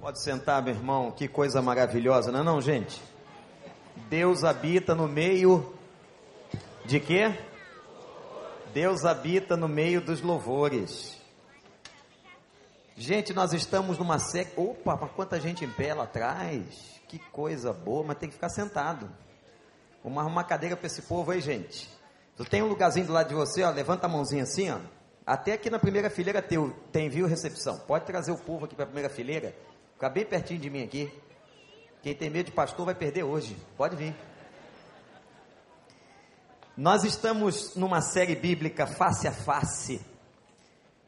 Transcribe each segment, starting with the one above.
Pode sentar, meu irmão, que coisa maravilhosa, não é não, gente? Deus habita no meio de quê? Deus habita no meio dos louvores. Gente, nós estamos numa série. Opa, mas quanta gente em pé lá atrás. Que coisa boa, mas tem que ficar sentado. Vamos arrumar uma cadeira para esse povo aí, gente. Tu tem um lugarzinho do lado de você, ó. Levanta a mãozinha assim, ó. Até aqui na primeira fileira teu, tem viu recepção. Pode trazer o povo aqui para a primeira fileira. Ficar bem pertinho de mim aqui. Quem tem medo de pastor vai perder hoje. Pode vir. Nós estamos numa série bíblica face a face.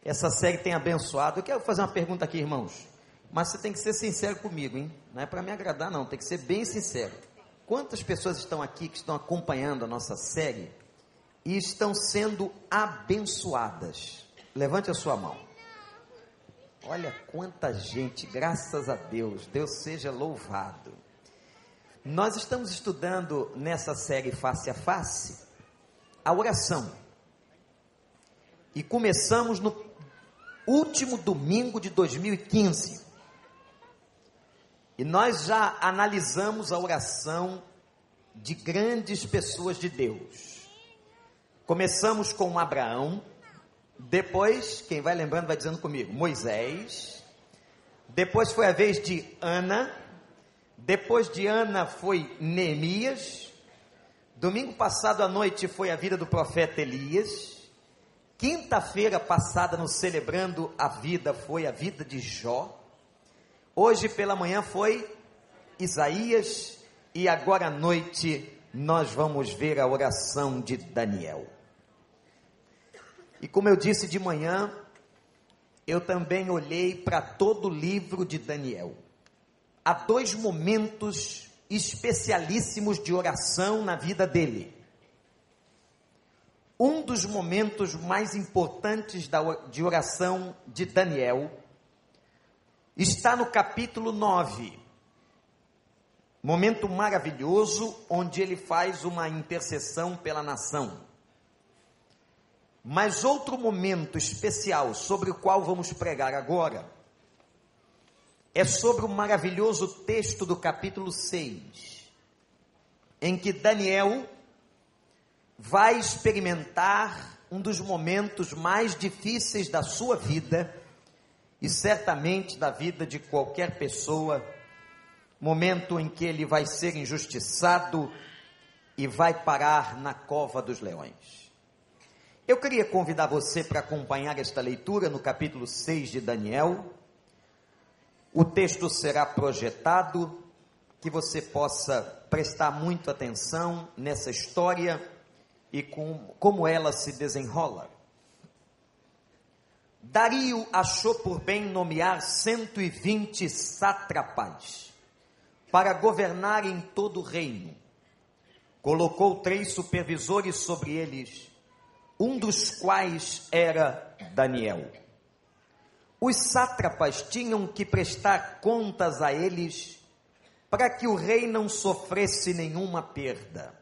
Essa série tem abençoado. Eu quero fazer uma pergunta aqui, irmãos. Mas você tem que ser sincero comigo, hein? Não é para me agradar, não. Tem que ser bem sincero. Quantas pessoas estão aqui que estão acompanhando a nossa série e estão sendo abençoadas? Levante a sua mão. Olha quanta gente, graças a Deus, Deus seja louvado. Nós estamos estudando nessa série Face a Face a oração. E começamos no último domingo de 2015. E nós já analisamos a oração de grandes pessoas de Deus. Começamos com Abraão, depois, quem vai lembrando vai dizendo comigo, Moisés. Depois foi a vez de Ana. Depois de Ana foi Neemias. Domingo passado à noite foi a vida do profeta Elias. Quinta-feira passada, no celebrando a vida, foi a vida de Jó. Hoje pela manhã foi Isaías. E agora à noite nós vamos ver a oração de Daniel. E como eu disse de manhã, eu também olhei para todo o livro de Daniel. Há dois momentos especialíssimos de oração na vida dele. Um dos momentos mais importantes da, de oração de Daniel está no capítulo 9. Momento maravilhoso onde ele faz uma intercessão pela nação. Mas outro momento especial sobre o qual vamos pregar agora é sobre o maravilhoso texto do capítulo 6, em que Daniel vai experimentar um dos momentos mais difíceis da sua vida e certamente da vida de qualquer pessoa, momento em que ele vai ser injustiçado e vai parar na cova dos leões. Eu queria convidar você para acompanhar esta leitura no capítulo 6 de Daniel o texto será projetado, que você possa prestar muita atenção nessa história e com, como ela se desenrola. Dario achou por bem nomear 120 sátrapas para governar em todo o reino. Colocou três supervisores sobre eles, um dos quais era Daniel. Os sátrapas tinham que prestar contas a eles para que o rei não sofresse nenhuma perda.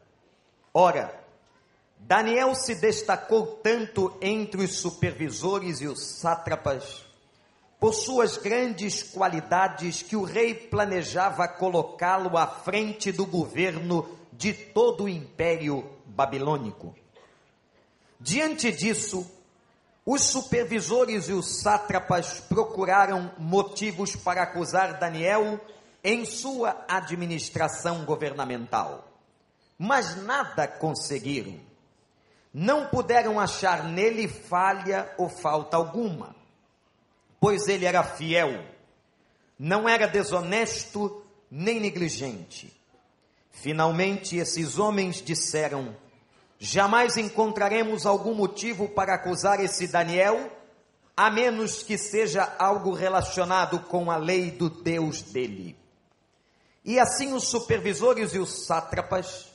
Ora, Daniel se destacou tanto entre os supervisores e os sátrapas por suas grandes qualidades que o rei planejava colocá-lo à frente do governo de todo o império babilônico. Diante disso, os supervisores e os sátrapas procuraram motivos para acusar Daniel em sua administração governamental, mas nada conseguiram. Não puderam achar nele falha ou falta alguma, pois ele era fiel, não era desonesto nem negligente. Finalmente, esses homens disseram: Jamais encontraremos algum motivo para acusar esse Daniel, a menos que seja algo relacionado com a lei do Deus dele. E assim os supervisores e os sátrapas,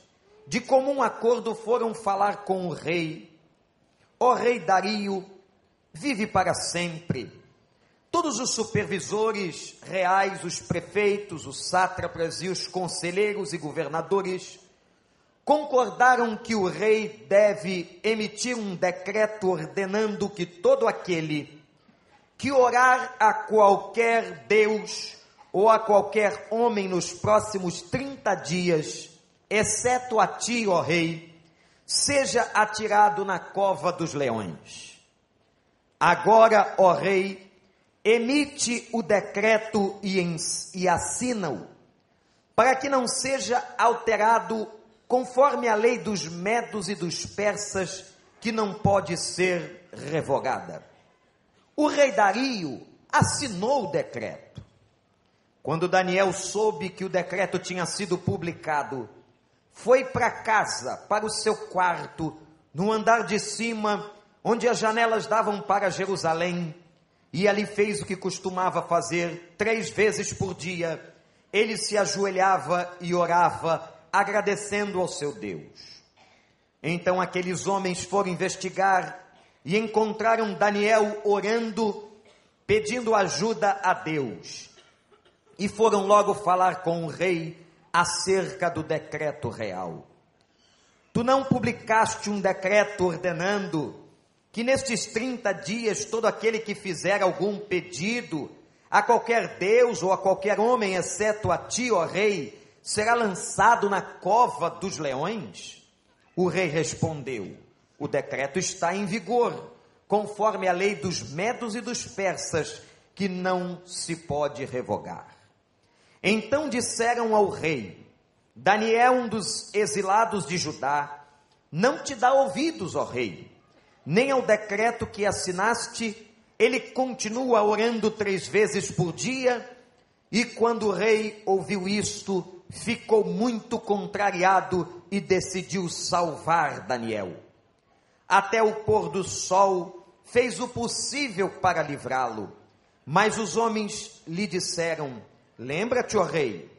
de comum acordo, foram falar com o rei. Ó rei Dario, vive para sempre. Todos os supervisores reais, os prefeitos, os sátrapas e os conselheiros e governadores concordaram que o rei deve emitir um decreto ordenando que todo aquele que orar a qualquer Deus ou a qualquer homem nos próximos 30 dias, exceto a ti, ó rei, seja atirado na cova dos leões. Agora, ó rei, emite o decreto e, e assina-o, para que não seja alterado conforme a lei dos medos e dos persas, que não pode ser revogada. O rei Dario assinou o decreto. Quando Daniel soube que o decreto tinha sido publicado, foi para casa, para o seu quarto, no andar de cima, onde as janelas davam para Jerusalém, e ali fez o que costumava fazer três vezes por dia. Ele se ajoelhava e orava, agradecendo ao seu Deus. Então aqueles homens foram investigar e encontraram Daniel orando, pedindo ajuda a Deus. E foram logo falar com o rei acerca do decreto real. Tu não publicaste um decreto ordenando que nestes 30 dias todo aquele que fizer algum pedido a qualquer Deus ou a qualquer homem, exceto a ti, ó rei, será lançado na cova dos leões? O rei respondeu: O decreto está em vigor, conforme a lei dos medos e dos persas, que não se pode revogar. Então disseram ao rei: Daniel, um dos exilados de Judá, não te dá ouvidos, ó rei, nem ao decreto que assinaste, ele continua orando três vezes por dia. E quando o rei ouviu isto, ficou muito contrariado e decidiu salvar Daniel. Até o pôr do sol, fez o possível para livrá-lo. Mas os homens lhe disseram: Lembra-te, ó rei,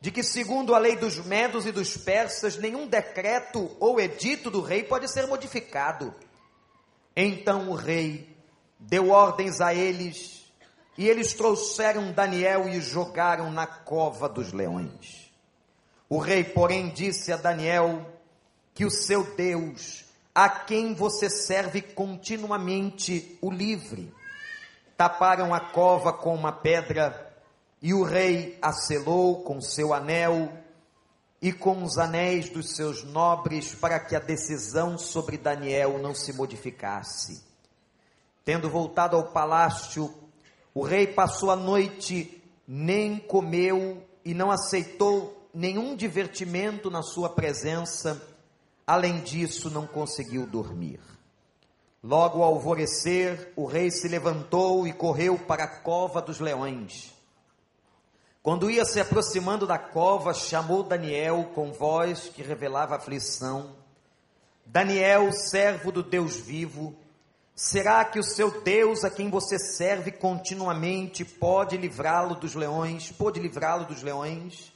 de que, segundo a lei dos medos e dos persas, nenhum decreto ou edito do rei pode ser modificado. Então o rei deu ordens a eles, e eles trouxeram Daniel e jogaram na cova dos leões. O rei, porém, disse a Daniel que o seu Deus, a quem você serve continuamente, o livre. Taparam a cova com uma pedra e o rei a selou com seu anel e com os anéis dos seus nobres para que a decisão sobre Daniel não se modificasse. Tendo voltado ao palácio, o rei passou a noite, nem comeu e não aceitou nenhum divertimento na sua presença. Além disso, não conseguiu dormir. Logo ao alvorecer, o rei se levantou e correu para a cova dos leões. Quando ia se aproximando da cova, chamou Daniel com voz que revelava aflição. Daniel, servo do Deus vivo, será que o seu Deus, a quem você serve continuamente, pode livrá-lo dos leões? Pode livrá-lo dos leões?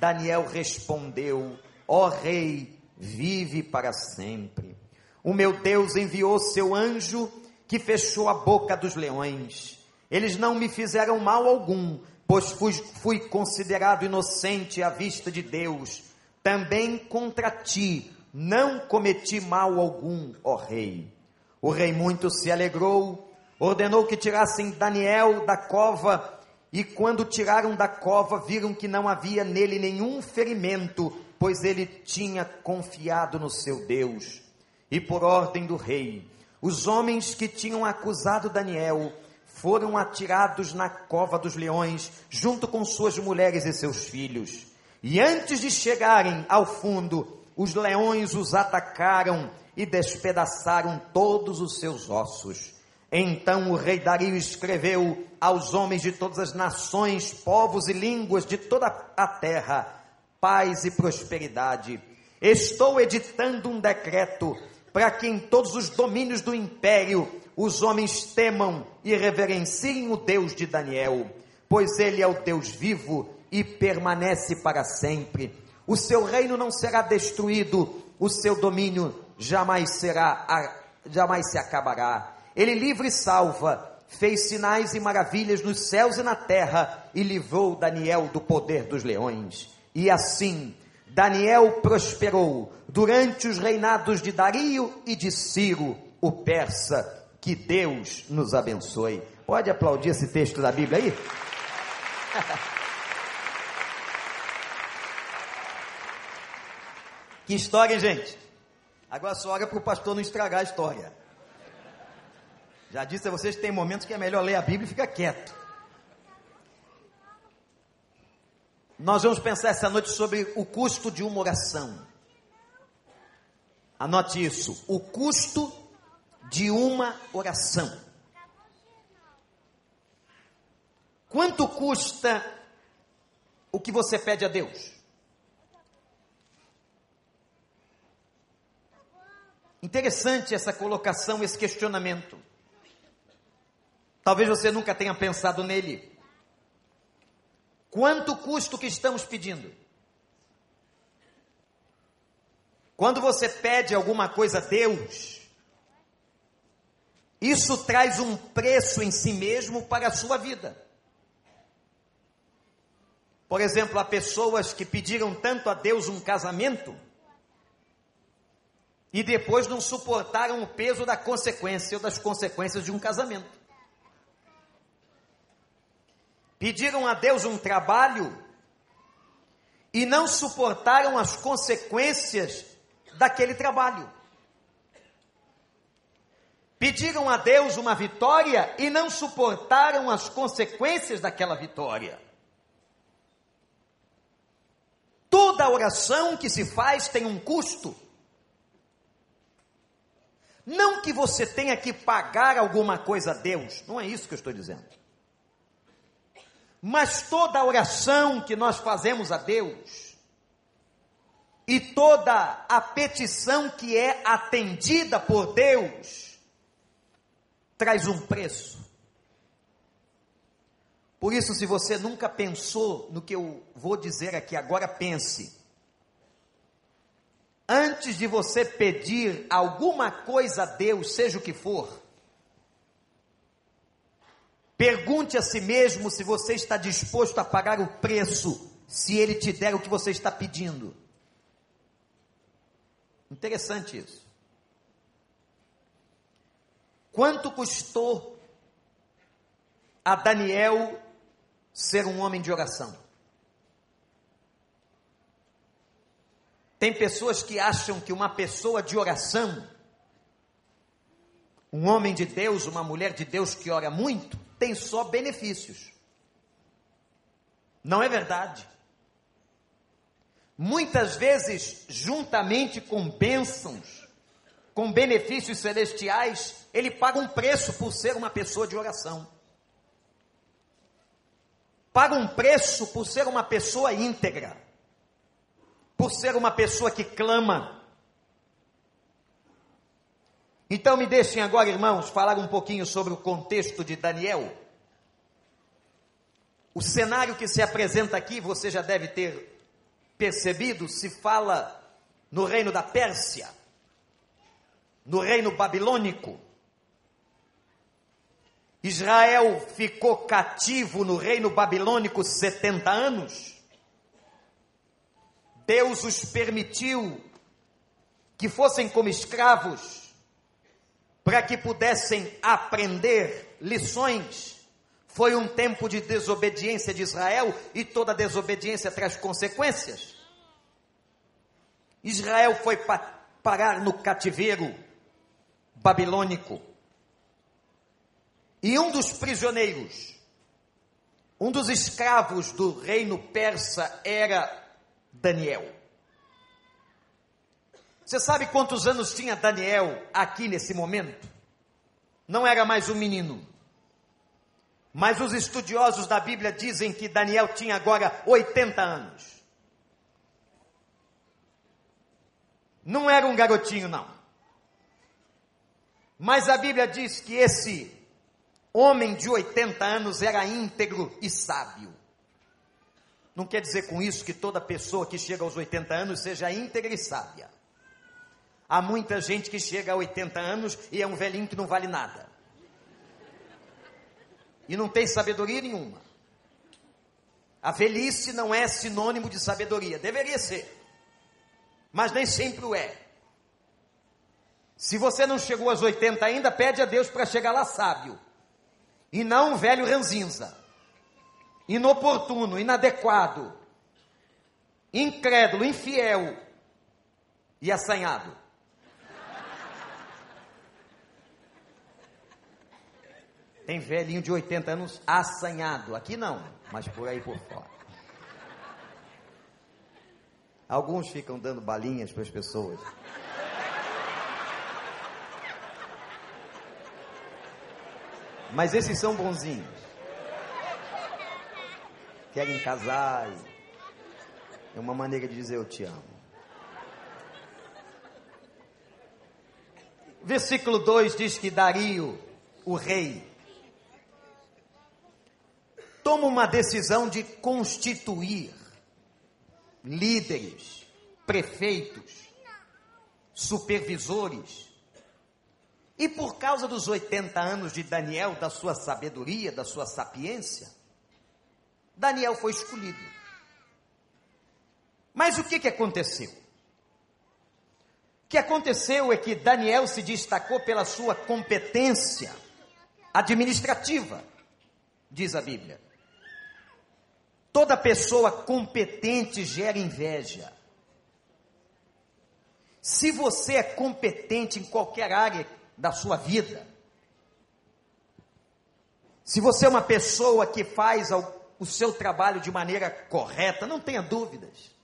Daniel respondeu: Ó oh, rei, vive para sempre. O meu Deus enviou seu anjo que fechou a boca dos leões. Eles não me fizeram mal algum, pois fui, fui considerado inocente à vista de Deus. Também contra ti não cometi mal algum, ó rei. O rei muito se alegrou, ordenou que tirassem Daniel da cova, e quando tiraram da cova, viram que não havia nele nenhum ferimento, pois ele tinha confiado no seu Deus. E por ordem do rei, os homens que tinham acusado Daniel foram atirados na cova dos leões, junto com suas mulheres e seus filhos. E antes de chegarem ao fundo, os leões os atacaram e despedaçaram todos os seus ossos. Então o rei Dario escreveu aos homens de todas as nações, povos e línguas de toda a terra: paz e prosperidade. Estou editando um decreto para que em todos os domínios do império os homens temam e reverenciem o Deus de Daniel, pois ele é o Deus vivo e permanece para sempre. O seu reino não será destruído, o seu domínio jamais será jamais se acabará. Ele livre e salva, fez sinais e maravilhas nos céus e na terra e livrou Daniel do poder dos leões. E assim, Daniel prosperou durante os reinados de Dario e de Ciro, o persa. Que Deus nos abençoe. Pode aplaudir esse texto da Bíblia aí? que história, gente. Agora é só olha para o pastor não estragar a história. Já disse a vocês que tem momentos que é melhor ler a Bíblia e ficar quieto. Nós vamos pensar essa noite sobre o custo de uma oração. Anote isso: o custo de uma oração. Quanto custa o que você pede a Deus? Interessante essa colocação, esse questionamento. Talvez você nunca tenha pensado nele. Quanto custa o que estamos pedindo? Quando você pede alguma coisa a Deus, isso traz um preço em si mesmo para a sua vida. Por exemplo, há pessoas que pediram tanto a Deus um casamento e depois não suportaram o peso da consequência ou das consequências de um casamento pediram a Deus um trabalho e não suportaram as consequências daquele trabalho. Pediram a Deus uma vitória e não suportaram as consequências daquela vitória. Toda oração que se faz tem um custo. Não que você tenha que pagar alguma coisa a Deus, não é isso que eu estou dizendo. Mas toda oração que nós fazemos a Deus, e toda a petição que é atendida por Deus, traz um preço. Por isso, se você nunca pensou no que eu vou dizer aqui, agora pense. Antes de você pedir alguma coisa a Deus, seja o que for, Pergunte a si mesmo se você está disposto a pagar o preço, se ele te der o que você está pedindo. Interessante isso. Quanto custou a Daniel ser um homem de oração? Tem pessoas que acham que uma pessoa de oração, um homem de Deus, uma mulher de Deus que ora muito, tem só benefícios. Não é verdade. Muitas vezes, juntamente com bênçãos, com benefícios celestiais, ele paga um preço por ser uma pessoa de oração. Paga um preço por ser uma pessoa íntegra, por ser uma pessoa que clama. Então me deixem agora, irmãos, falar um pouquinho sobre o contexto de Daniel. O cenário que se apresenta aqui, você já deve ter percebido, se fala no reino da Pérsia, no reino babilônico. Israel ficou cativo no reino babilônico 70 anos. Deus os permitiu que fossem como escravos para que pudessem aprender lições. Foi um tempo de desobediência de Israel e toda desobediência traz consequências. Israel foi pa parar no cativeiro babilônico. E um dos prisioneiros, um dos escravos do reino persa era Daniel. Você sabe quantos anos tinha Daniel aqui nesse momento? Não era mais um menino. Mas os estudiosos da Bíblia dizem que Daniel tinha agora 80 anos. Não era um garotinho, não. Mas a Bíblia diz que esse homem de 80 anos era íntegro e sábio. Não quer dizer com isso que toda pessoa que chega aos 80 anos seja íntegra e sábia. Há muita gente que chega a 80 anos e é um velhinho que não vale nada. E não tem sabedoria nenhuma. A velhice não é sinônimo de sabedoria. Deveria ser. Mas nem sempre o é. Se você não chegou aos 80 ainda, pede a Deus para chegar lá sábio. E não um velho ranzinza. Inoportuno, inadequado. Incrédulo, infiel E assanhado? Tem velhinho de 80 anos assanhado. Aqui não, mas por aí por fora. Alguns ficam dando balinhas para as pessoas. Mas esses são bonzinhos. Querem casar. É uma maneira de dizer eu te amo. Versículo 2 diz que Dario, o rei, toma uma decisão de constituir líderes, prefeitos, supervisores. E por causa dos 80 anos de Daniel, da sua sabedoria, da sua sapiência, Daniel foi escolhido. Mas o que, que aconteceu? O que aconteceu é que Daniel se destacou pela sua competência administrativa, diz a Bíblia. Toda pessoa competente gera inveja. Se você é competente em qualquer área da sua vida, se você é uma pessoa que faz o seu trabalho de maneira correta, não tenha dúvidas,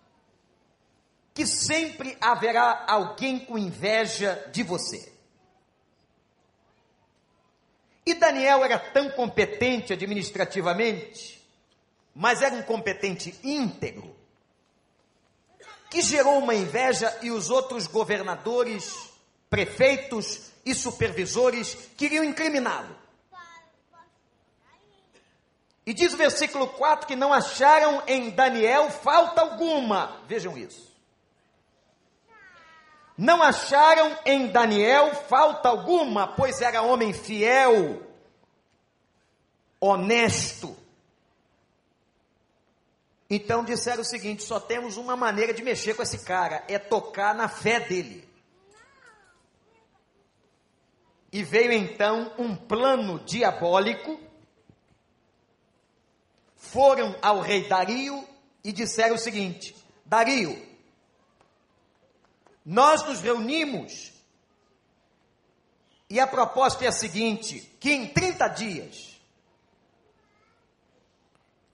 que sempre haverá alguém com inveja de você. E Daniel era tão competente administrativamente mas era um competente íntegro, que gerou uma inveja e os outros governadores, prefeitos e supervisores queriam incriminá-lo. E diz o versículo 4 que não acharam em Daniel falta alguma. Vejam isso. Não acharam em Daniel falta alguma, pois era homem fiel, honesto, então disseram o seguinte: só temos uma maneira de mexer com esse cara, é tocar na fé dele. E veio então um plano diabólico. Foram ao rei Dario e disseram o seguinte: Dario, nós nos reunimos e a proposta é a seguinte: que em 30 dias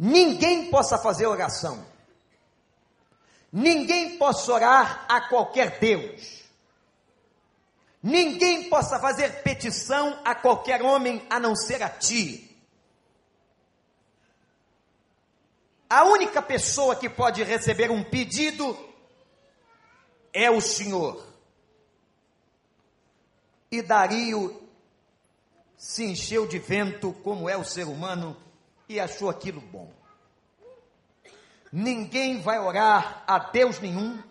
ninguém possa fazer oração, ninguém possa orar a qualquer Deus, ninguém possa fazer petição a qualquer homem a não ser a ti. A única pessoa que pode receber um pedido é o Senhor. E Dario se encheu de vento, como é o ser humano, achou aquilo bom. Ninguém vai orar a Deus nenhum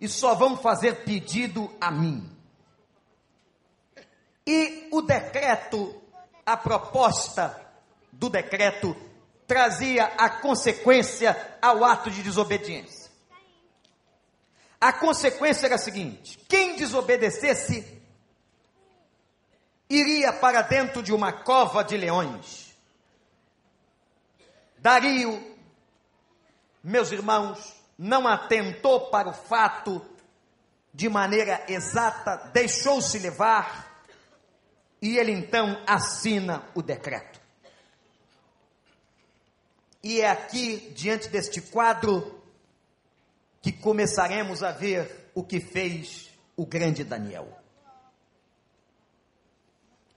e só vão fazer pedido a mim. E o decreto, a proposta do decreto, trazia a consequência ao ato de desobediência. A consequência era a seguinte: quem desobedecesse iria para dentro de uma cova de leões. Dario, meus irmãos, não atentou para o fato de maneira exata, deixou-se levar e ele então assina o decreto. E é aqui, diante deste quadro, que começaremos a ver o que fez o grande Daniel.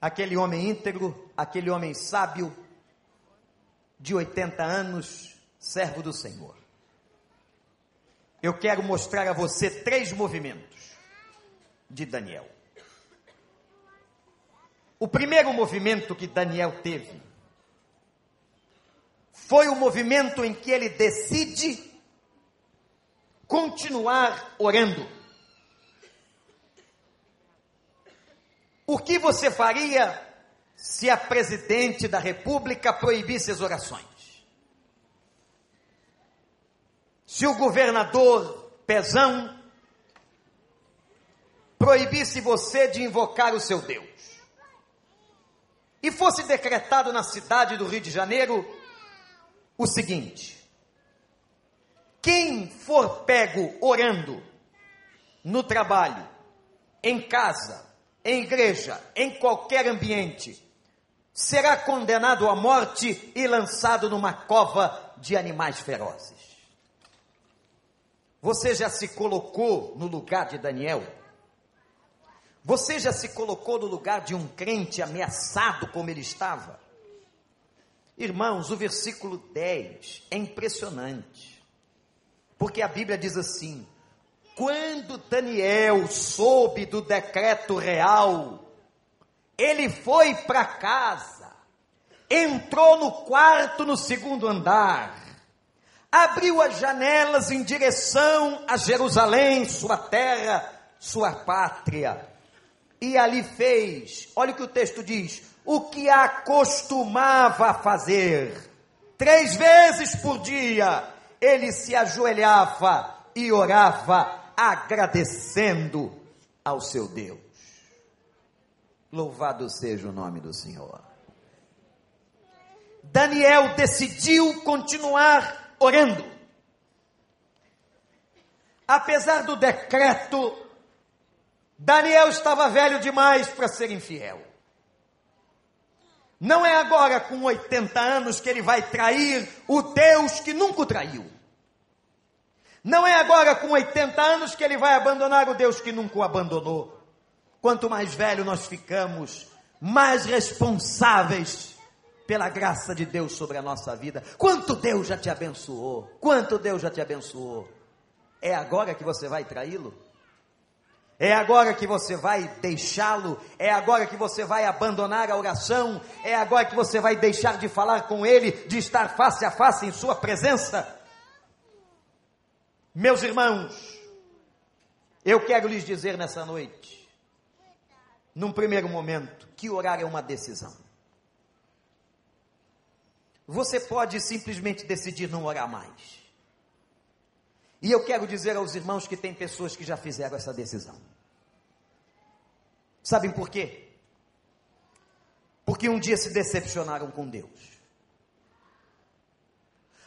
Aquele homem íntegro, aquele homem sábio, de 80 anos, servo do Senhor. Eu quero mostrar a você três movimentos de Daniel. O primeiro movimento que Daniel teve foi o movimento em que ele decide continuar orando. O que você faria se a presidente da República proibisse as orações. Se o governador Pezão proibisse você de invocar o seu Deus. E fosse decretado na cidade do Rio de Janeiro o seguinte: quem for pego orando no trabalho, em casa, em igreja, em qualquer ambiente, será condenado à morte e lançado numa cova de animais ferozes. Você já se colocou no lugar de Daniel? Você já se colocou no lugar de um crente ameaçado como ele estava? Irmãos, o versículo 10 é impressionante, porque a Bíblia diz assim: quando Daniel soube do decreto real, ele foi para casa, entrou no quarto no segundo andar, abriu as janelas em direção a Jerusalém, sua terra, sua pátria, e ali fez, olha o que o texto diz: o que acostumava fazer. Três vezes por dia ele se ajoelhava e orava, agradecendo ao seu Deus. Louvado seja o nome do Senhor. Daniel decidiu continuar orando. Apesar do decreto, Daniel estava velho demais para ser infiel. Não é agora com 80 anos que ele vai trair o Deus que nunca o traiu. Não é agora com 80 anos que ele vai abandonar o Deus que nunca o abandonou. Quanto mais velho nós ficamos, mais responsáveis pela graça de Deus sobre a nossa vida. Quanto Deus já te abençoou? Quanto Deus já te abençoou? É agora que você vai traí-lo? É agora que você vai deixá-lo? É agora que você vai abandonar a oração? É agora que você vai deixar de falar com ele, de estar face a face em sua presença? Meus irmãos, eu quero lhes dizer nessa noite, num primeiro momento, que orar é uma decisão. Você pode simplesmente decidir não orar mais. E eu quero dizer aos irmãos que tem pessoas que já fizeram essa decisão. Sabem por quê? Porque um dia se decepcionaram com Deus.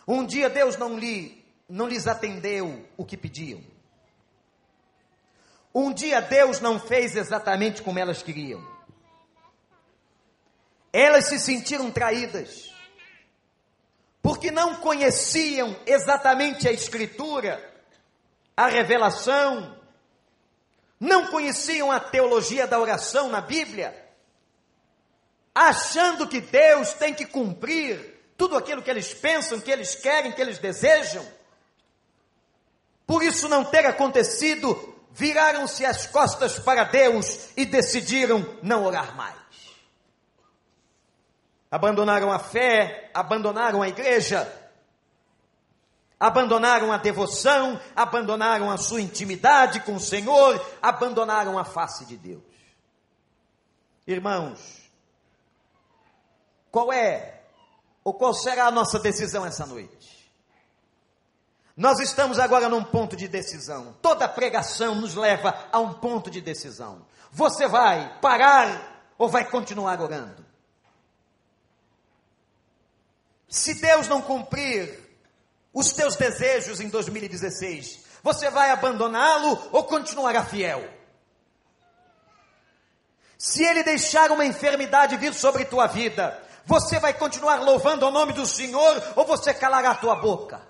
Um dia Deus não, lhe, não lhes atendeu o que pediam. Um dia Deus não fez exatamente como elas queriam. Elas se sentiram traídas porque não conheciam exatamente a Escritura, a revelação, não conheciam a teologia da oração na Bíblia, achando que Deus tem que cumprir tudo aquilo que eles pensam, que eles querem, que eles desejam. Por isso não ter acontecido, viraram-se as costas para Deus e decidiram não orar mais abandonaram a fé, abandonaram a igreja, abandonaram a devoção, abandonaram a sua intimidade com o Senhor, abandonaram a face de Deus. Irmãos, qual é ou qual será a nossa decisão essa noite? Nós estamos agora num ponto de decisão. Toda pregação nos leva a um ponto de decisão. Você vai parar ou vai continuar orando? Se Deus não cumprir os teus desejos em 2016, você vai abandoná-lo ou continuará fiel? Se ele deixar uma enfermidade vir sobre tua vida, você vai continuar louvando o nome do Senhor ou você calará a tua boca?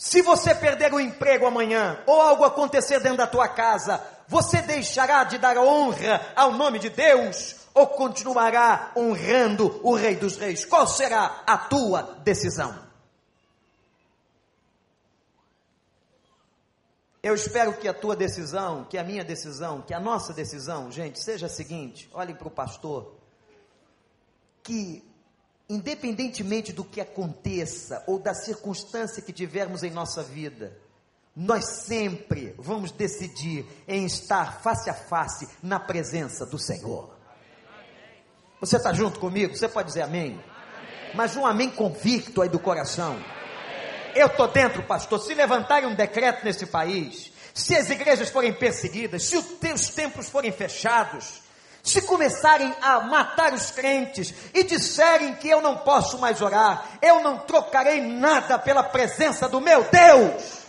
Se você perder o emprego amanhã ou algo acontecer dentro da tua casa, você deixará de dar honra ao nome de Deus ou continuará honrando o Rei dos Reis? Qual será a tua decisão? Eu espero que a tua decisão, que a minha decisão, que a nossa decisão, gente, seja a seguinte: olhem para o pastor, que independentemente do que aconteça ou da circunstância que tivermos em nossa vida, nós sempre vamos decidir em estar face a face na presença do Senhor. Você está junto comigo? Você pode dizer amém? amém. Mas um amém convicto aí do coração. Amém. Eu estou dentro, pastor. Se levantarem um decreto nesse país, se as igrejas forem perseguidas, se os templos forem fechados, se começarem a matar os crentes e disserem que eu não posso mais orar, eu não trocarei nada pela presença do meu Deus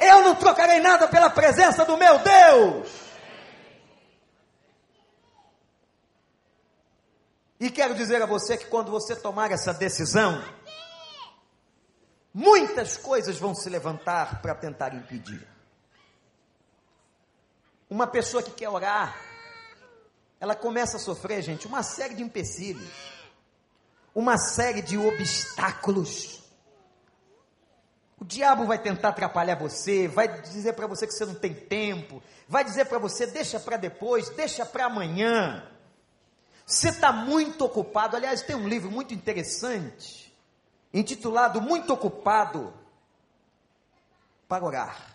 Eu não trocarei nada pela presença do meu Deus. E quero dizer a você que quando você tomar essa decisão, muitas coisas vão se levantar para tentar impedir. Uma pessoa que quer orar, ela começa a sofrer, gente, uma série de empecilhos, uma série de obstáculos. O diabo vai tentar atrapalhar você, vai dizer para você que você não tem tempo, vai dizer para você, deixa para depois, deixa para amanhã. Você está muito ocupado. Aliás, tem um livro muito interessante, intitulado Muito Ocupado para Orar.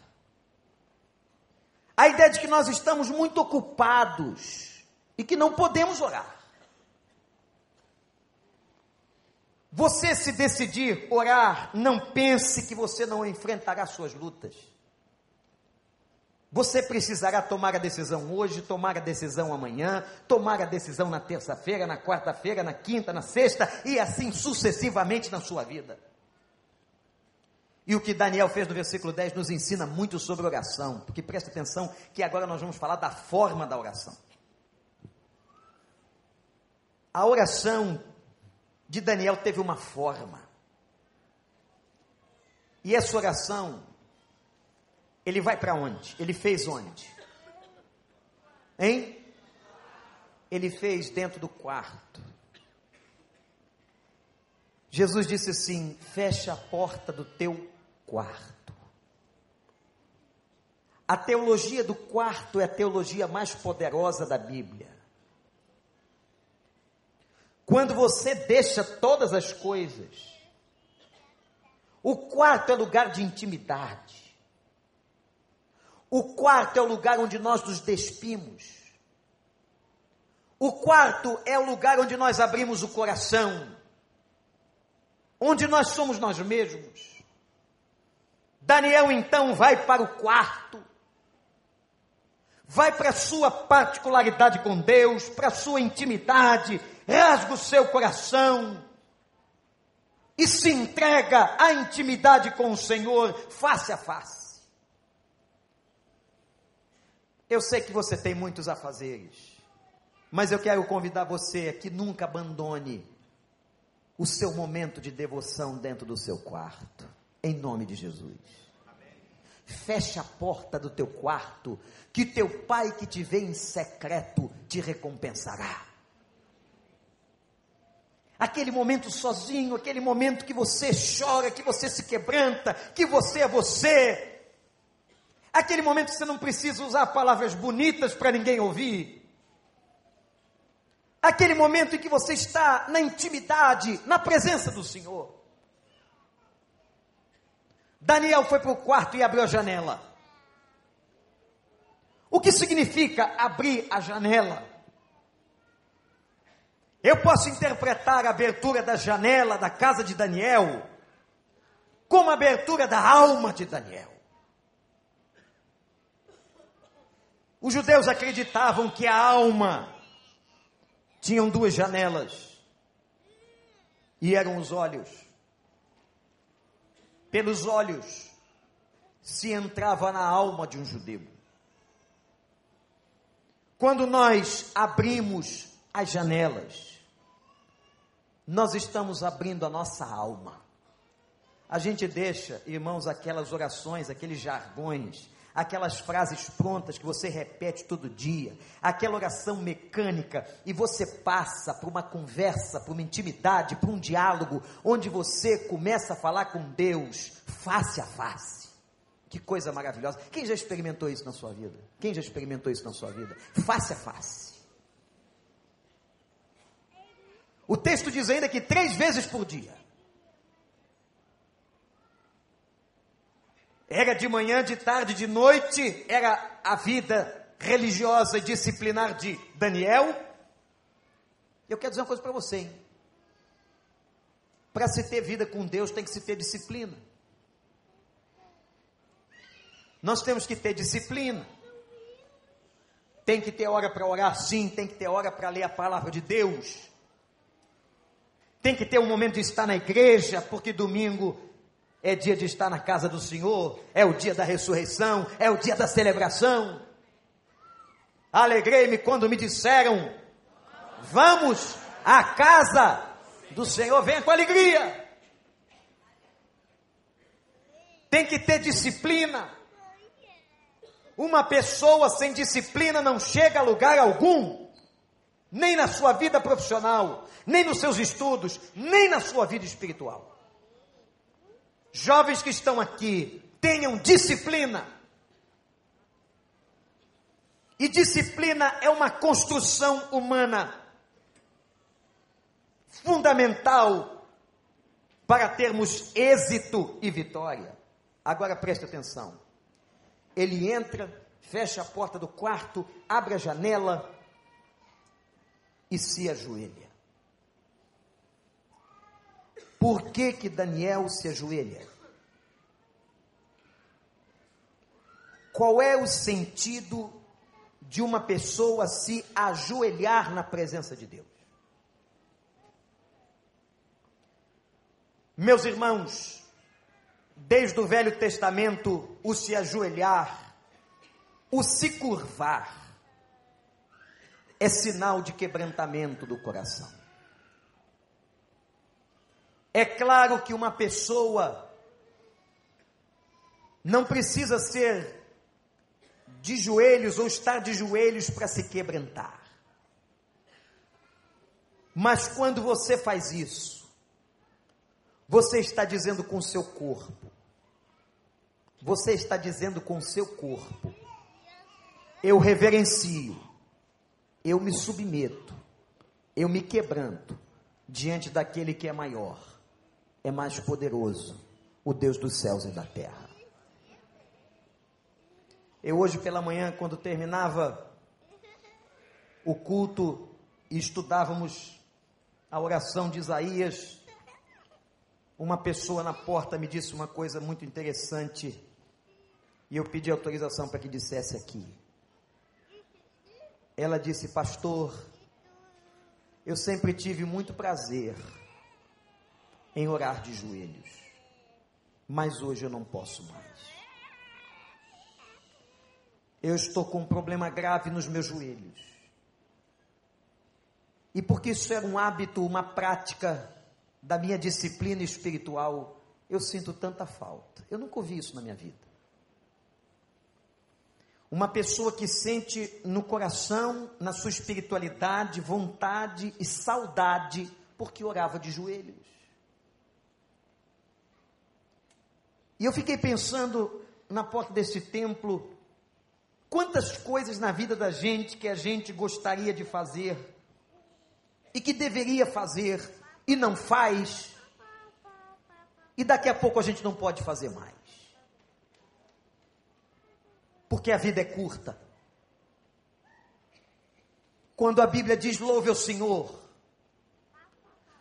A ideia de que nós estamos muito ocupados e que não podemos orar. Você se decidir orar, não pense que você não enfrentará suas lutas. Você precisará tomar a decisão hoje, tomar a decisão amanhã, tomar a decisão na terça-feira, na quarta-feira, na quinta, na sexta e assim sucessivamente na sua vida. E o que Daniel fez no versículo 10 nos ensina muito sobre oração, porque presta atenção que agora nós vamos falar da forma da oração. A oração de Daniel teve uma forma. E essa oração, ele vai para onde? Ele fez onde? Hein? Ele fez dentro do quarto. Jesus disse assim: fecha a porta do teu quarto. A teologia do quarto é a teologia mais poderosa da Bíblia. Quando você deixa todas as coisas, o quarto é lugar de intimidade. O quarto é o lugar onde nós nos despimos. O quarto é o lugar onde nós abrimos o coração, onde nós somos nós mesmos. Daniel então vai para o quarto, vai para a sua particularidade com Deus, para a sua intimidade, rasga o seu coração e se entrega à intimidade com o Senhor face a face. Eu sei que você tem muitos afazeres, mas eu quero convidar você a que nunca abandone o seu momento de devoção dentro do seu quarto em nome de Jesus. Feche a porta do teu quarto, que teu pai que te vê em secreto te recompensará. Aquele momento sozinho, aquele momento que você chora, que você se quebranta, que você é você. Aquele momento que você não precisa usar palavras bonitas para ninguém ouvir. Aquele momento em que você está na intimidade, na presença do Senhor. Daniel foi para o quarto e abriu a janela. O que significa abrir a janela? Eu posso interpretar a abertura da janela da casa de Daniel como a abertura da alma de Daniel. Os judeus acreditavam que a alma tinham duas janelas e eram os olhos pelos olhos, se entrava na alma de um judeu. Quando nós abrimos as janelas, nós estamos abrindo a nossa alma. A gente deixa, irmãos, aquelas orações, aqueles jargões, aquelas frases prontas que você repete todo dia, aquela oração mecânica, e você passa por uma conversa, por uma intimidade, por um diálogo, onde você começa a falar com Deus face a face. Que coisa maravilhosa. Quem já experimentou isso na sua vida? Quem já experimentou isso na sua vida? Face a face. O texto diz ainda que três vezes por dia. Era de manhã, de tarde, de noite, era a vida religiosa e disciplinar de Daniel. Eu quero dizer uma coisa para você, hein? Para se ter vida com Deus tem que se ter disciplina. Nós temos que ter disciplina. Tem que ter hora para orar, sim. Tem que ter hora para ler a palavra de Deus. Tem que ter um momento de estar na igreja, porque domingo é dia de estar na casa do Senhor, é o dia da ressurreição, é o dia da celebração. Alegrei-me quando me disseram: Vamos à casa do Senhor, venha com alegria. Tem que ter disciplina. Uma pessoa sem disciplina não chega a lugar algum, nem na sua vida profissional, nem nos seus estudos, nem na sua vida espiritual. Jovens que estão aqui, tenham disciplina. E disciplina é uma construção humana fundamental para termos êxito e vitória. Agora preste atenção. Ele entra, fecha a porta do quarto, abre a janela e se ajoelha. Por que que Daniel se ajoelha? Qual é o sentido de uma pessoa se ajoelhar na presença de Deus? Meus irmãos, desde o Velho Testamento, o se ajoelhar, o se curvar, é sinal de quebrantamento do coração. É claro que uma pessoa não precisa ser de joelhos ou estar de joelhos para se quebrantar. Mas quando você faz isso, você está dizendo com o seu corpo, você está dizendo com o seu corpo, eu reverencio, eu me submeto, eu me quebranto diante daquele que é maior é mais poderoso, o Deus dos céus e da terra. Eu hoje pela manhã, quando terminava o culto e estudávamos a oração de Isaías, uma pessoa na porta me disse uma coisa muito interessante e eu pedi autorização para que dissesse aqui. Ela disse, pastor, eu sempre tive muito prazer em orar de joelhos, mas hoje eu não posso mais. Eu estou com um problema grave nos meus joelhos. E porque isso era um hábito, uma prática da minha disciplina espiritual, eu sinto tanta falta. Eu nunca ouvi isso na minha vida. Uma pessoa que sente no coração, na sua espiritualidade, vontade e saudade, porque orava de joelhos. E eu fiquei pensando na porta desse templo, quantas coisas na vida da gente que a gente gostaria de fazer e que deveria fazer e não faz, e daqui a pouco a gente não pode fazer mais. Porque a vida é curta. Quando a Bíblia diz louve ao Senhor,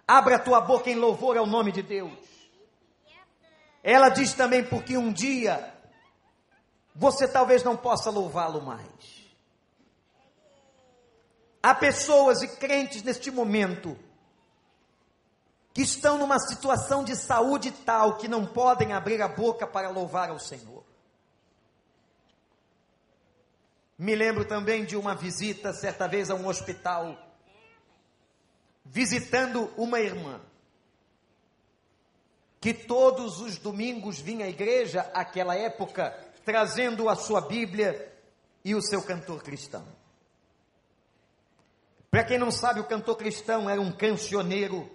abre a tua boca em louvor ao nome de Deus. Ela diz também porque um dia você talvez não possa louvá-lo mais. Há pessoas e crentes neste momento que estão numa situação de saúde tal que não podem abrir a boca para louvar ao Senhor. Me lembro também de uma visita, certa vez, a um hospital, visitando uma irmã que todos os domingos vinha à igreja, aquela época, trazendo a sua Bíblia e o seu cantor cristão. Para quem não sabe, o cantor cristão era um cancioneiro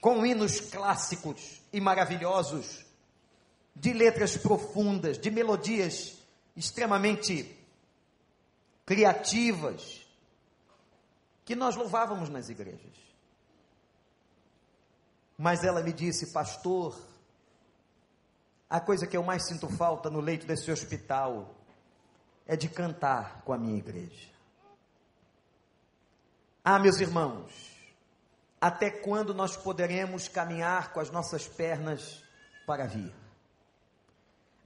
com hinos clássicos e maravilhosos, de letras profundas, de melodias extremamente criativas, que nós louvávamos nas igrejas. Mas ela me disse, pastor, a coisa que eu mais sinto falta no leito desse hospital é de cantar com a minha igreja. Ah, meus irmãos, até quando nós poderemos caminhar com as nossas pernas para vir?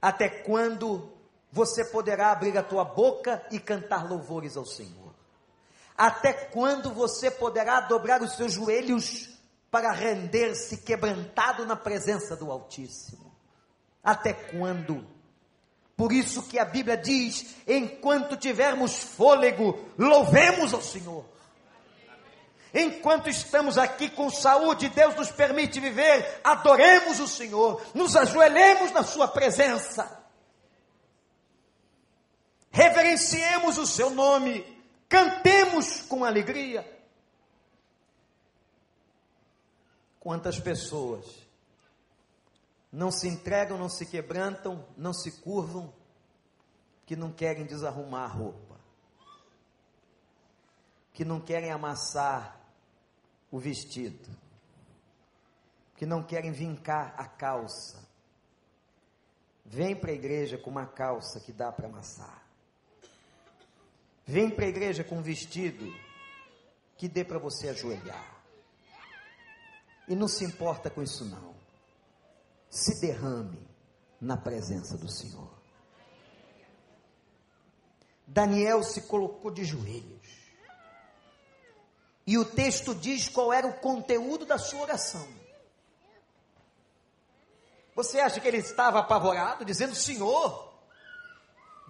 Até quando você poderá abrir a tua boca e cantar louvores ao Senhor? Até quando você poderá dobrar os seus joelhos para render-se quebrantado na presença do Altíssimo. Até quando? Por isso que a Bíblia diz: enquanto tivermos fôlego, louvemos ao Senhor. Enquanto estamos aqui com saúde, Deus nos permite viver, adoremos o Senhor, nos ajoelhemos na Sua presença, reverenciemos o Seu nome, cantemos com alegria. Quantas pessoas não se entregam, não se quebrantam, não se curvam, que não querem desarrumar a roupa, que não querem amassar o vestido, que não querem vincar a calça. Vem para a igreja com uma calça que dá para amassar. Vem para a igreja com um vestido que dê para você ajoelhar. E não se importa com isso não. Se derrame na presença do Senhor. Daniel se colocou de joelhos. E o texto diz qual era o conteúdo da sua oração. Você acha que ele estava apavorado, dizendo: Senhor,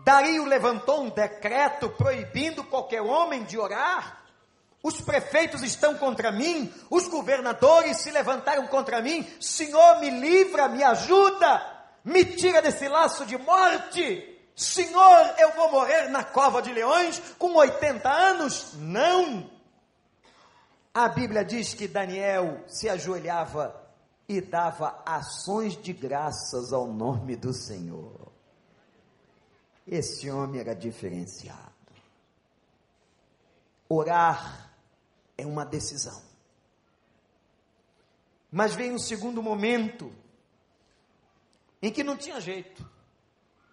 Dario levantou um decreto proibindo qualquer homem de orar? Os prefeitos estão contra mim, os governadores se levantaram contra mim. Senhor, me livra, me ajuda, me tira desse laço de morte. Senhor, eu vou morrer na cova de leões com 80 anos? Não. A Bíblia diz que Daniel se ajoelhava e dava ações de graças ao nome do Senhor. Esse homem era diferenciado. Orar é uma decisão. Mas vem um segundo momento em que não tinha jeito.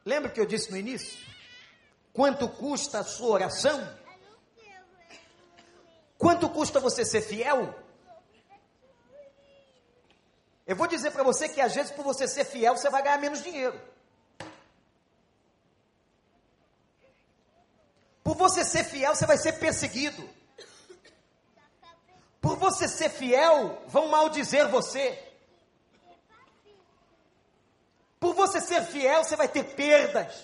Lembra que eu disse no início? Quanto custa a sua oração? Quanto custa você ser fiel? Eu vou dizer para você que às vezes por você ser fiel você vai ganhar menos dinheiro. Por você ser fiel você vai ser perseguido. Por você ser fiel vão maldizer você. Por você ser fiel você vai ter perdas.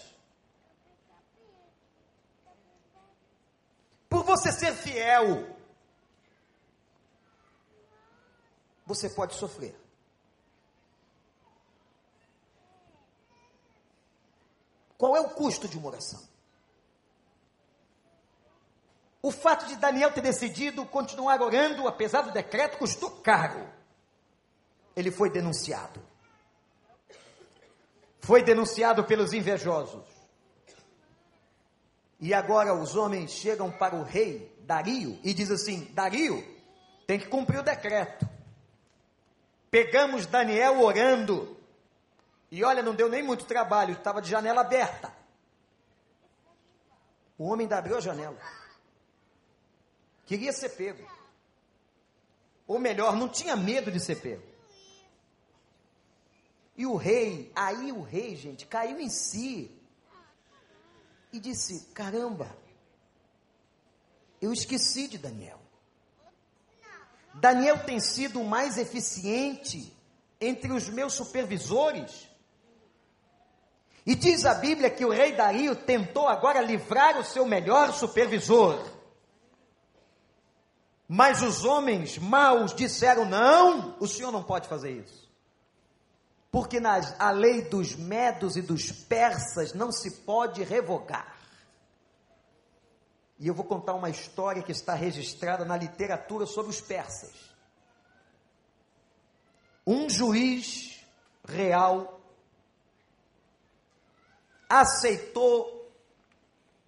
Por você ser fiel, você pode sofrer. Qual é o custo de uma oração? O fato de Daniel ter decidido continuar orando, apesar do decreto, custou caro. Ele foi denunciado. Foi denunciado pelos invejosos. E agora os homens chegam para o rei Dario e diz assim: Dario, tem que cumprir o decreto. Pegamos Daniel orando. E olha, não deu nem muito trabalho, estava de janela aberta. O homem abriu a janela. Queria ser pego. Ou melhor, não tinha medo de ser pego. E o rei, aí o rei, gente, caiu em si. E disse: Caramba, eu esqueci de Daniel. Daniel tem sido o mais eficiente entre os meus supervisores. E diz a Bíblia que o rei Dario tentou agora livrar o seu melhor supervisor. Mas os homens maus disseram: não, o senhor não pode fazer isso. Porque nas, a lei dos medos e dos persas não se pode revogar. E eu vou contar uma história que está registrada na literatura sobre os persas. Um juiz real aceitou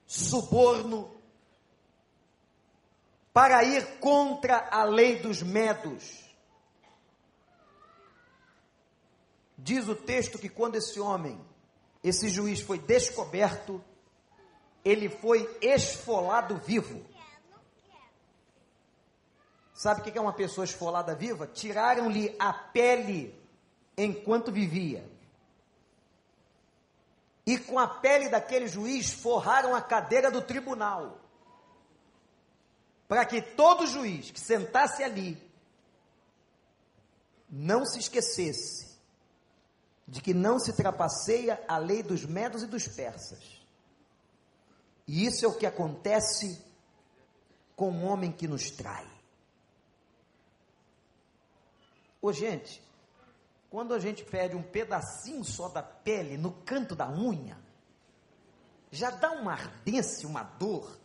suborno para ir contra a lei dos medos. Diz o texto que quando esse homem, esse juiz foi descoberto, ele foi esfolado vivo. Sabe o que é uma pessoa esfolada viva? Tiraram-lhe a pele enquanto vivia. E com a pele daquele juiz forraram a cadeira do tribunal. Para que todo juiz que sentasse ali não se esquecesse de que não se trapaceia a lei dos medos e dos persas. E isso é o que acontece com um homem que nos trai. Ô gente, quando a gente perde um pedacinho só da pele no canto da unha, já dá uma ardência, uma dor,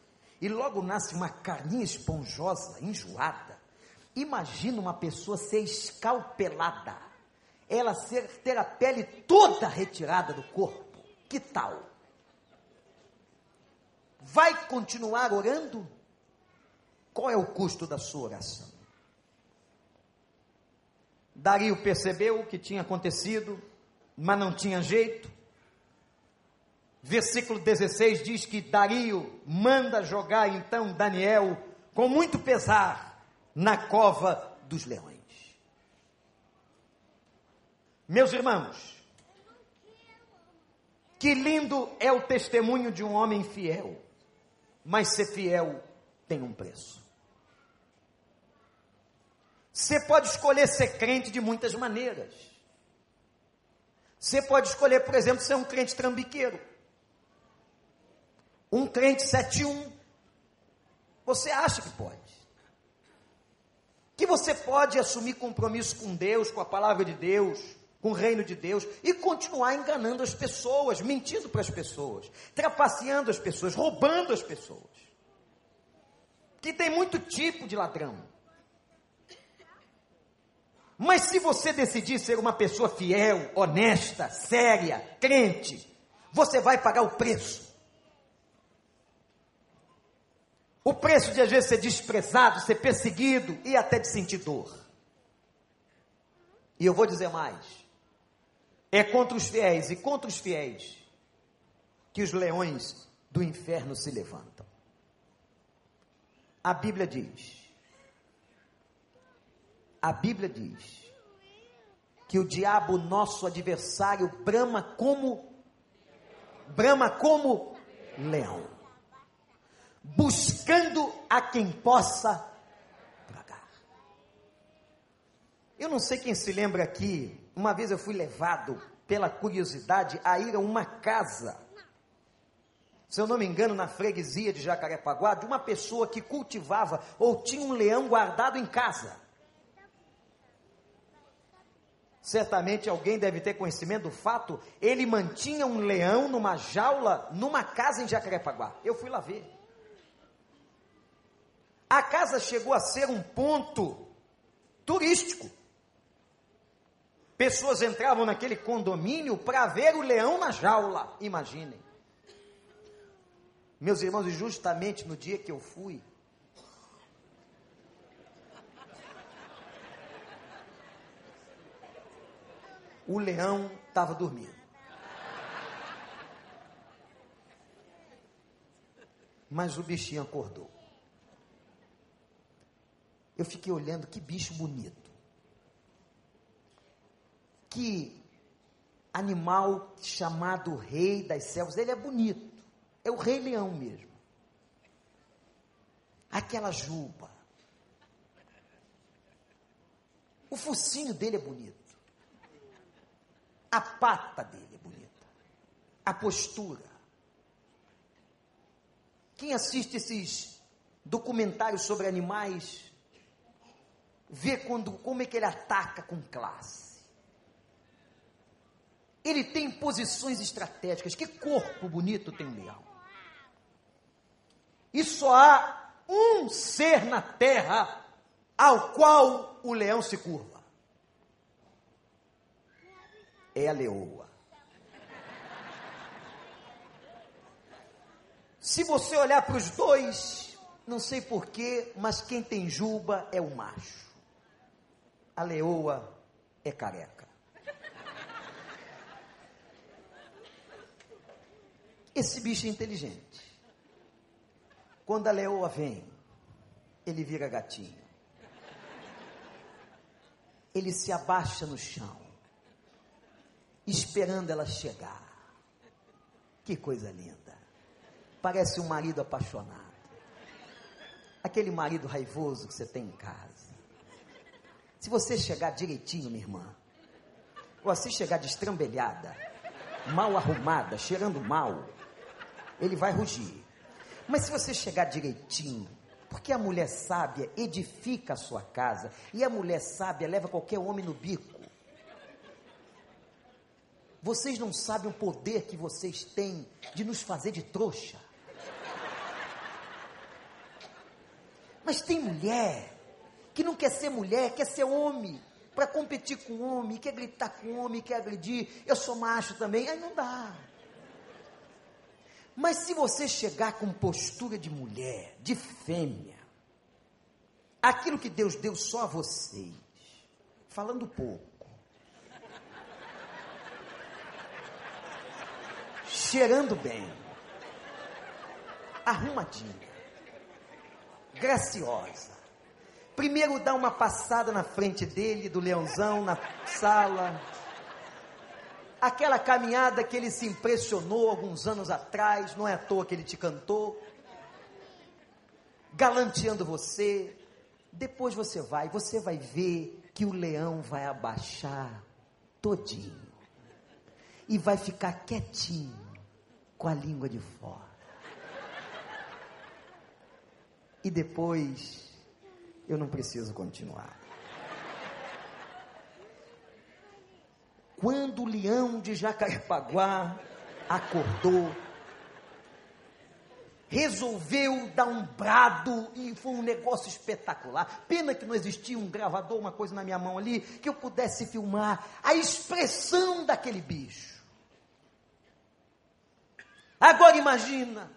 e logo nasce uma carninha esponjosa, enjoada. Imagina uma pessoa ser escalpelada, ela ser, ter a pele toda retirada do corpo. Que tal? Vai continuar orando? Qual é o custo da sua oração? Dario percebeu o que tinha acontecido, mas não tinha jeito. Versículo 16 diz que Dario manda jogar então Daniel com muito pesar na cova dos leões. Meus irmãos, que lindo é o testemunho de um homem fiel, mas ser fiel tem um preço. Você pode escolher ser crente de muitas maneiras. Você pode escolher, por exemplo, ser um crente trambiqueiro. Um crente 71. Você acha que pode? Que você pode assumir compromisso com Deus, com a palavra de Deus, com o reino de Deus e continuar enganando as pessoas, mentindo para as pessoas, trapaceando as pessoas, roubando as pessoas. Que tem muito tipo de ladrão. Mas se você decidir ser uma pessoa fiel, honesta, séria, crente, você vai pagar o preço. O preço de às vezes ser desprezado, ser perseguido e até de sentir dor. E eu vou dizer mais: é contra os fiéis e contra os fiéis que os leões do inferno se levantam. A Bíblia diz, a Bíblia diz que o diabo, nosso adversário, brama como brama como leão, buscando a quem possa tragar. Eu não sei quem se lembra aqui uma vez eu fui levado pela curiosidade a ir a uma casa, se eu não me engano, na freguesia de Jacarepaguá, de uma pessoa que cultivava ou tinha um leão guardado em casa. Certamente alguém deve ter conhecimento do fato, ele mantinha um leão numa jaula, numa casa em Jacarepaguá. Eu fui lá ver. A casa chegou a ser um ponto turístico. Pessoas entravam naquele condomínio para ver o leão na jaula, imaginem. Meus irmãos, justamente no dia que eu fui, o leão estava dormindo. Mas o bichinho acordou. Eu fiquei olhando, que bicho bonito que animal chamado rei das selvas, ele é bonito. É o rei leão mesmo. Aquela juba. O focinho dele é bonito. A pata dele é bonita. A postura. Quem assiste esses documentários sobre animais vê quando, como é que ele ataca com classe. Ele tem posições estratégicas. Que corpo bonito tem um leão. E só há um ser na terra ao qual o leão se curva. É a leoa. Se você olhar para os dois, não sei porquê, mas quem tem juba é o macho. A leoa é careca. Esse bicho é inteligente. Quando a leoa vem, ele vira gatinho. Ele se abaixa no chão, esperando ela chegar. Que coisa linda. Parece um marido apaixonado. Aquele marido raivoso que você tem em casa. Se você chegar direitinho, minha irmã, ou assim chegar destrambelhada, mal arrumada, cheirando mal, ele vai rugir. Mas se você chegar direitinho, porque a mulher sábia edifica a sua casa, e a mulher sábia leva qualquer homem no bico. Vocês não sabem o poder que vocês têm de nos fazer de trouxa. Mas tem mulher que não quer ser mulher, quer ser homem, para competir com homem, quer gritar com homem, quer agredir. Eu sou macho também, aí não dá. Mas se você chegar com postura de mulher, de fêmea, aquilo que Deus deu só a vocês, falando pouco, cheirando bem, arrumadinha, graciosa. Primeiro dá uma passada na frente dele, do leãozão, na sala. Aquela caminhada que ele se impressionou alguns anos atrás, não é à toa que ele te cantou. Galanteando você. Depois você vai, você vai ver que o leão vai abaixar todinho. E vai ficar quietinho, com a língua de fora. E depois, eu não preciso continuar. Quando o leão de Jacarepaguá acordou, resolveu dar um brado e foi um negócio espetacular. Pena que não existia um gravador, uma coisa na minha mão ali, que eu pudesse filmar a expressão daquele bicho. Agora imagina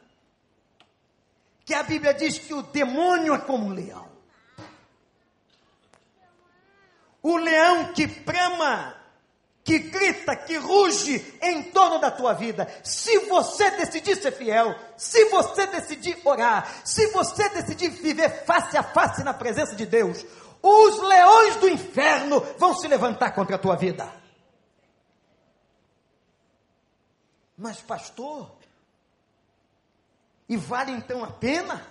que a Bíblia diz que o demônio é como um leão. O leão que prama, que grita, que ruge em torno da tua vida. Se você decidir ser fiel, se você decidir orar, se você decidir viver face a face na presença de Deus, os leões do inferno vão se levantar contra a tua vida. Mas, pastor, e vale então a pena?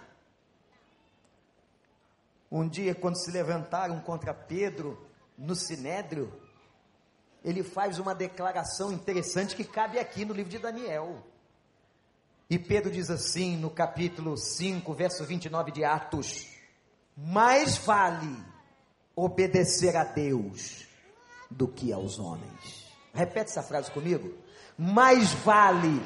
Um dia, quando se levantaram contra Pedro no Sinédrio, ele faz uma declaração interessante que cabe aqui no livro de Daniel. E Pedro diz assim, no capítulo 5, verso 29 de Atos: Mais vale obedecer a Deus do que aos homens. Repete essa frase comigo. Mais vale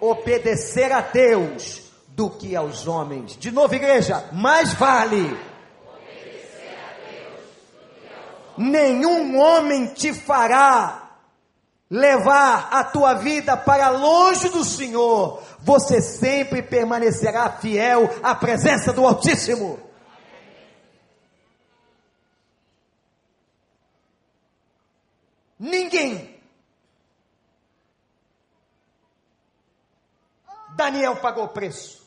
obedecer a Deus do que aos homens. De novo, igreja, mais vale. Nenhum homem te fará levar a tua vida para longe do Senhor. Você sempre permanecerá fiel à presença do Altíssimo. Ninguém Daniel pagou o preço.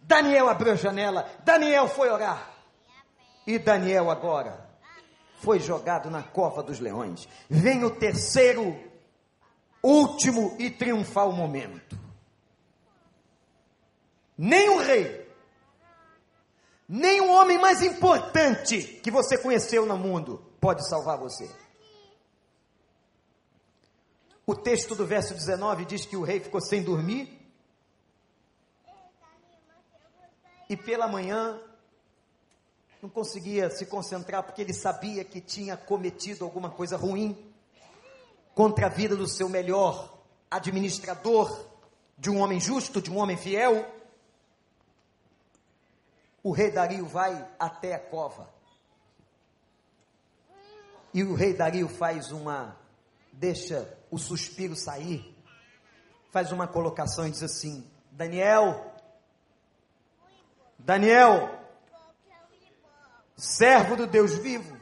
Daniel abriu a janela. Daniel foi orar. E Daniel agora foi jogado na cova dos leões. Vem o terceiro, último e triunfal momento. Nem o rei, nem o homem mais importante que você conheceu no mundo pode salvar você. O texto do verso 19 diz que o rei ficou sem dormir e pela manhã não conseguia se concentrar porque ele sabia que tinha cometido alguma coisa ruim contra a vida do seu melhor administrador, de um homem justo, de um homem fiel. O rei Dario vai até a cova. E o rei Dario faz uma, deixa o suspiro sair, faz uma colocação e diz assim: Daniel, Daniel, servo do Deus vivo,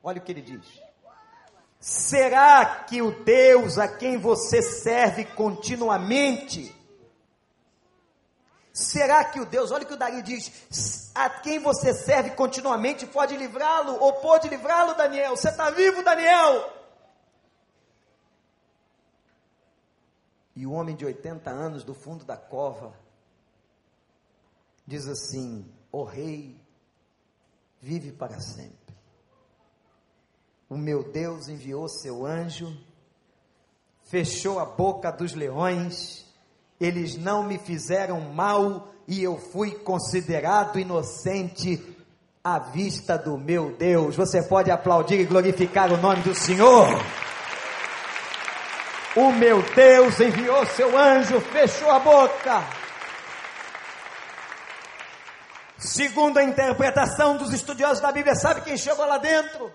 olha o que ele diz. Será que o Deus a quem você serve continuamente, será que o Deus, olha o que o Dari diz, a quem você serve continuamente pode livrá-lo, ou pode livrá-lo, Daniel? Você está vivo, Daniel? E o homem de 80 anos do fundo da cova, diz assim: O rei vive para sempre. o meu Deus enviou seu anjo, fechou a boca dos leões, eles não me fizeram mal e eu fui considerado inocente à vista do meu Deus. Você pode aplaudir e glorificar o nome do Senhor. O meu Deus enviou seu anjo, fechou a boca. Segundo a interpretação dos estudiosos da Bíblia, sabe quem chegou lá dentro?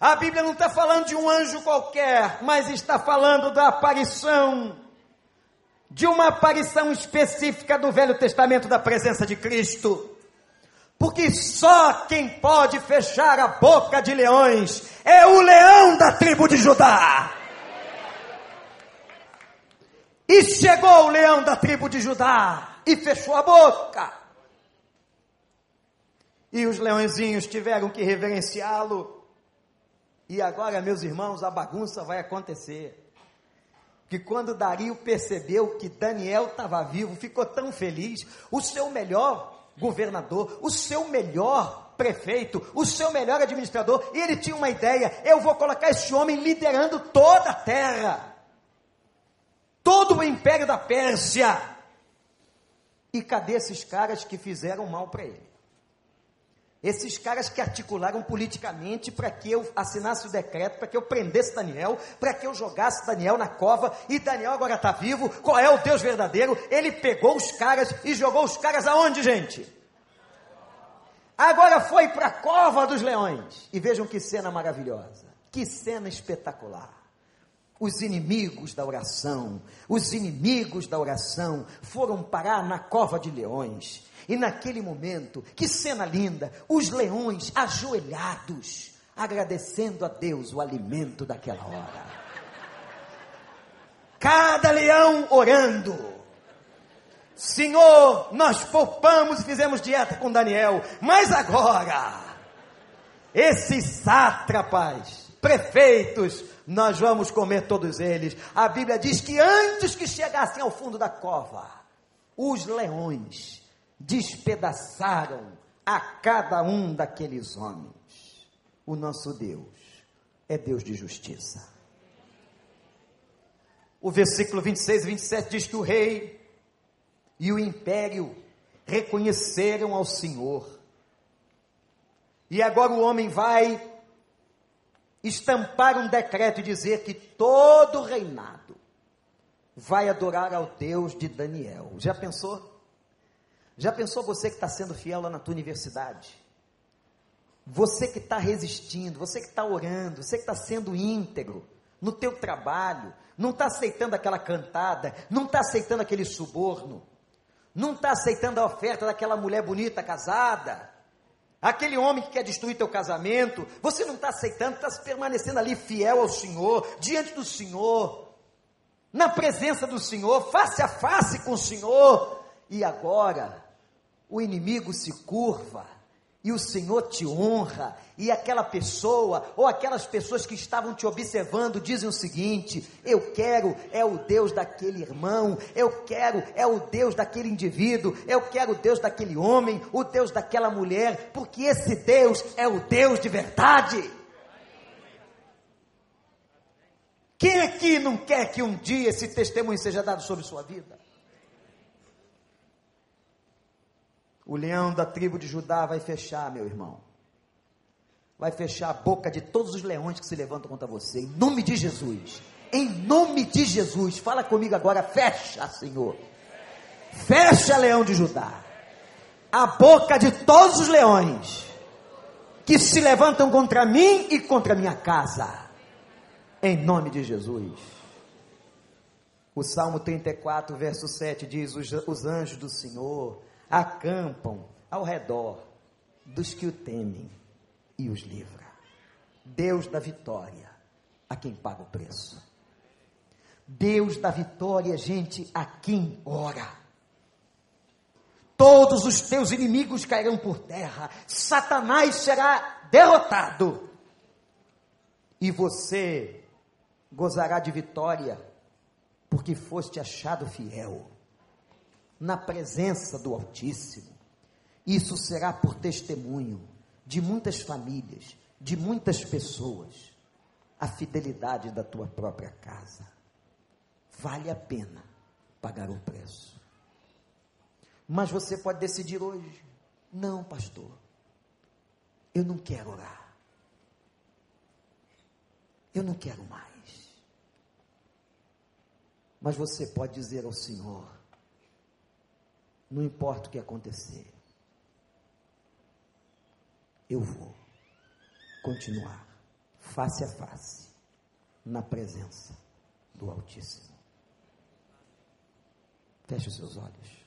A Bíblia não está falando de um anjo qualquer, mas está falando da aparição, de uma aparição específica do Velho Testamento da presença de Cristo. Porque só quem pode fechar a boca de leões é o leão da tribo de Judá. E chegou o leão da tribo de Judá e fechou a boca. E os leõezinhos tiveram que reverenciá-lo. E agora, meus irmãos, a bagunça vai acontecer. Que quando Dario percebeu que Daniel estava vivo, ficou tão feliz, o seu melhor governador, o seu melhor prefeito, o seu melhor administrador, e ele tinha uma ideia: eu vou colocar esse homem liderando toda a terra, todo o império da Pérsia. E cadê esses caras que fizeram mal para ele? Esses caras que articularam politicamente para que eu assinasse o decreto, para que eu prendesse Daniel, para que eu jogasse Daniel na cova, e Daniel agora está vivo, qual é o Deus verdadeiro? Ele pegou os caras e jogou os caras aonde, gente? Agora foi para a cova dos leões. E vejam que cena maravilhosa, que cena espetacular. Os inimigos da oração, os inimigos da oração foram parar na cova de leões e naquele momento, que cena linda, os leões ajoelhados, agradecendo a Deus o alimento daquela hora. Cada leão orando. Senhor, nós poupamos e fizemos dieta com Daniel, mas agora, esses sátrapas, prefeitos, nós vamos comer todos eles. A Bíblia diz que antes que chegassem ao fundo da cova, os leões despedaçaram a cada um daqueles homens. O nosso Deus é Deus de justiça. O versículo 26 e 27 diz que o rei e o império reconheceram ao Senhor. E agora o homem vai estampar um decreto e dizer que todo reinado vai adorar ao Deus de Daniel. Já pensou? Já pensou você que está sendo fiel lá na tua universidade? Você que está resistindo, você que está orando, você que está sendo íntegro no teu trabalho, não está aceitando aquela cantada, não está aceitando aquele suborno, não está aceitando a oferta daquela mulher bonita casada, aquele homem que quer destruir teu casamento, você não está aceitando, está permanecendo ali fiel ao Senhor, diante do Senhor, na presença do Senhor, face a face com o Senhor, e agora o inimigo se curva e o Senhor te honra, e aquela pessoa ou aquelas pessoas que estavam te observando dizem o seguinte: eu quero é o Deus daquele irmão, eu quero é o Deus daquele indivíduo, eu quero o Deus daquele homem, o Deus daquela mulher, porque esse Deus é o Deus de verdade. Quem aqui não quer que um dia esse testemunho seja dado sobre sua vida? O leão da tribo de Judá vai fechar, meu irmão. Vai fechar a boca de todos os leões que se levantam contra você. Em nome de Jesus. Em nome de Jesus. Fala comigo agora. Fecha, Senhor. Fecha, leão de Judá. A boca de todos os leões que se levantam contra mim e contra minha casa. Em nome de Jesus. O Salmo 34, verso 7 diz: Os, os anjos do Senhor acampam ao redor dos que o temem e os livra. Deus da vitória a quem paga o preço. Deus da vitória, gente, a quem ora. Todos os teus inimigos cairão por terra, Satanás será derrotado, e você gozará de vitória, porque foste achado fiel na presença do Altíssimo. Isso será por testemunho de muitas famílias de muitas pessoas a fidelidade da tua própria casa. Vale a pena pagar um preço. Mas você pode decidir hoje: não, pastor, eu não quero orar. Eu não quero mais. Mas você pode dizer ao Senhor: não importa o que acontecer, eu vou continuar face a face na presença do Altíssimo. Feche os seus olhos.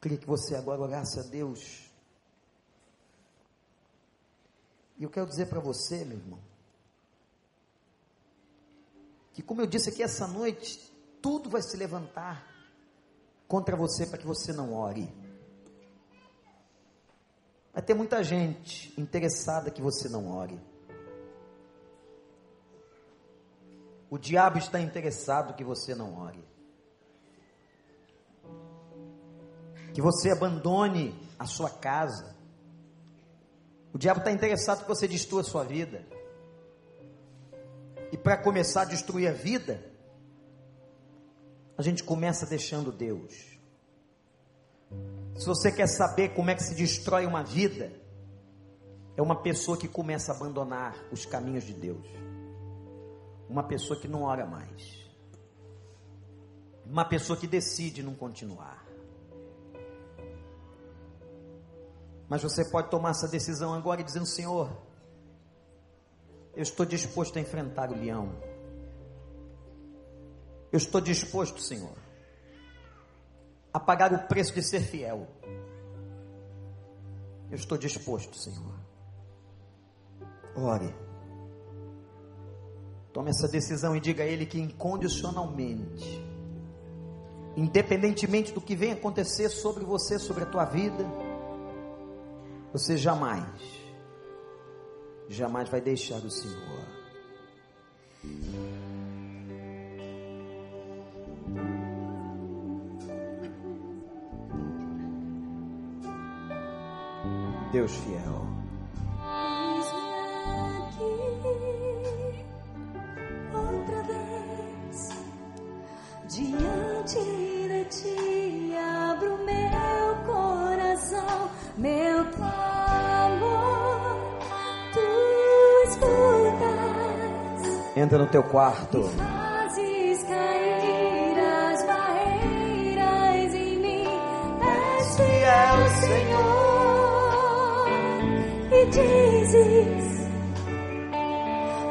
Queria que você agora orasse a Deus. E eu quero dizer para você, meu irmão, que como eu disse aqui essa noite, tudo vai se levantar contra você para que você não ore. Vai ter muita gente interessada que você não ore. O diabo está interessado que você não ore. Que você abandone a sua casa. O diabo está interessado que você destrua a sua vida. E para começar a destruir a vida, a gente começa deixando Deus. Se você quer saber como é que se destrói uma vida, é uma pessoa que começa a abandonar os caminhos de Deus. Uma pessoa que não ora mais. Uma pessoa que decide não continuar. Mas você pode tomar essa decisão agora dizendo: Senhor, eu estou disposto a enfrentar o leão. Eu estou disposto, Senhor, a pagar o preço de ser fiel. Eu estou disposto, Senhor. Ore. Tome essa decisão e diga a Ele que incondicionalmente, independentemente do que venha acontecer sobre você, sobre a tua vida, você jamais jamais vai deixar o Senhor. Deus fiel. Entra no teu quarto. Fazes cair as barreiras em mim. És fiel, Senhor, e dizes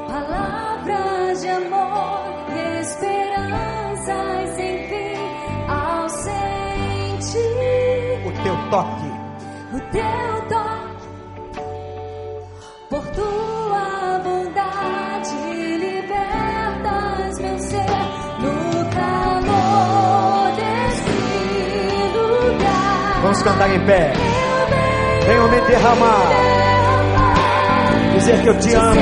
palavras de amor, cantar em pé. Venham me derramar, Dizer que eu te amo.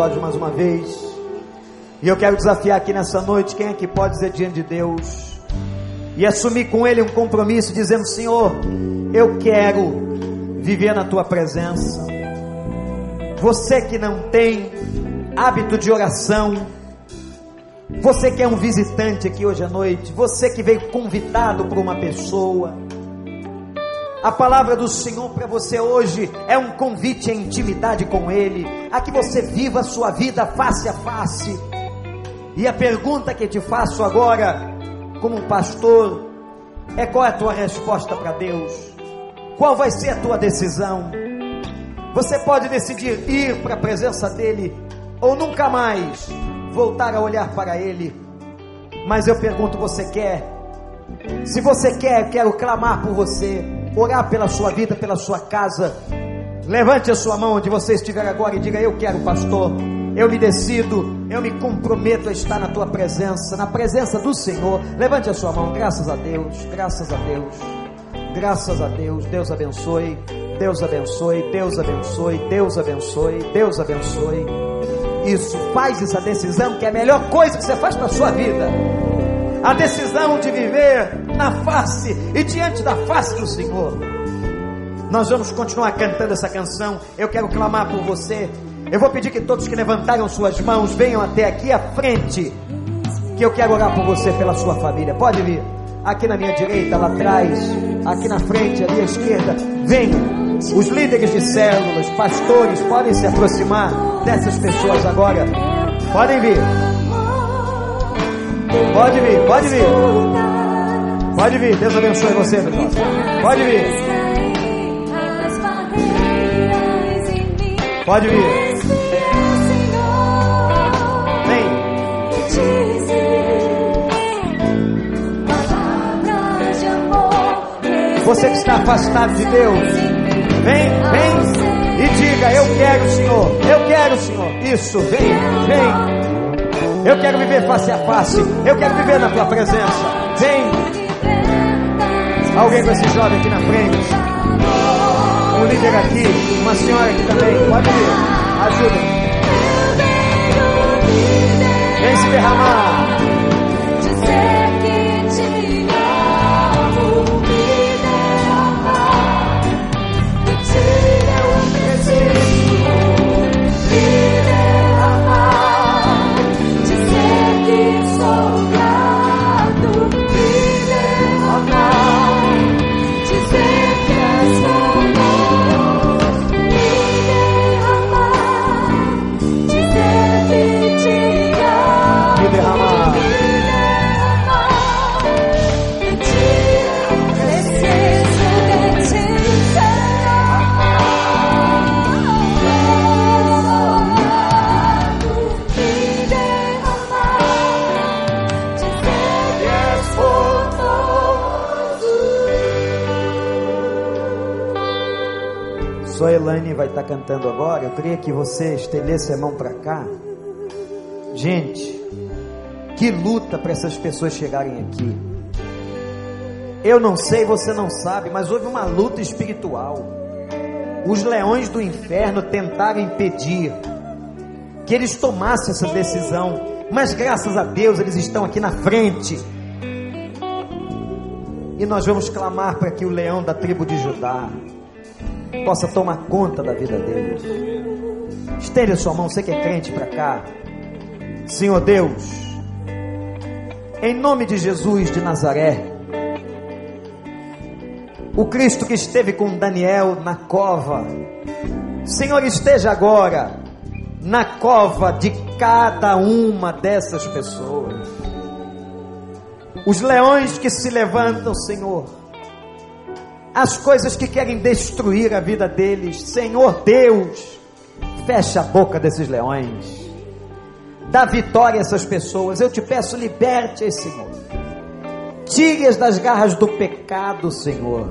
Olhos mais uma vez. E eu quero desafiar aqui nessa noite quem é que pode dizer diante de Deus e assumir com Ele um compromisso, dizendo: Senhor, eu quero viver na Tua presença. Você que não tem hábito de oração, você que é um visitante aqui hoje à noite, você que veio convidado por uma pessoa, a palavra do Senhor para você hoje é um convite à intimidade com Ele, a que você viva a sua vida face a face. E a pergunta que te faço agora, como pastor, é qual é a tua resposta para Deus? Qual vai ser a tua decisão? Você pode decidir ir para a presença dEle ou nunca mais voltar a olhar para Ele. Mas eu pergunto: você quer Se você quer, quero clamar por você, orar pela sua vida, pela sua casa. Levante a sua mão onde você estiver agora e diga: Eu quero, pastor. Eu me decido, eu me comprometo a estar na tua presença, na presença do Senhor. Levante a sua mão, graças a Deus, graças a Deus, graças a Deus. Deus abençoe, Deus abençoe, Deus abençoe, Deus abençoe, Deus abençoe. Isso, faz essa decisão que é a melhor coisa que você faz para a sua vida. A decisão de viver na face e diante da face do Senhor. Nós vamos continuar cantando essa canção. Eu quero clamar por você. Eu vou pedir que todos que levantaram suas mãos venham até aqui à frente. Que eu quero orar por você, pela sua família. Pode vir. Aqui na minha direita, lá atrás, aqui na frente, ali à esquerda. Venham. Os líderes de células, pastores, podem se aproximar dessas pessoas agora. Podem vir. Pode vir, pode vir. Pode vir. Deus abençoe você, meu irmão. Pode vir. Pode vir. Vem. Você que está afastado de Deus, vem, vem e diga: Eu quero, Senhor, eu quero, Senhor. Isso, vem, vem. Eu quero viver face a face, eu quero viver na tua presença. Vem. Alguém com esse jovem aqui na frente. Um líder aqui, uma senhora aqui também. Pode vir. Ajuda. Vem se derramar. Cantando agora. Eu queria que você estendesse a mão para cá. Gente, que luta para essas pessoas chegarem aqui. Eu não sei, você não sabe, mas houve uma luta espiritual. Os leões do inferno tentaram impedir que eles tomassem essa decisão, mas graças a Deus eles estão aqui na frente. E nós vamos clamar para que o leão da tribo de Judá possa tomar conta da vida deles. Estende a sua mão, você que é crente para cá. Senhor Deus, em nome de Jesus de Nazaré, o Cristo que esteve com Daniel na cova, Senhor, esteja agora na cova de cada uma dessas pessoas. Os leões que se levantam, Senhor, as coisas que querem destruir a vida deles, Senhor Deus, fecha a boca desses leões dá vitória a essas pessoas. Eu te peço, liberte-as, Senhor. Tire-as das garras do pecado, Senhor.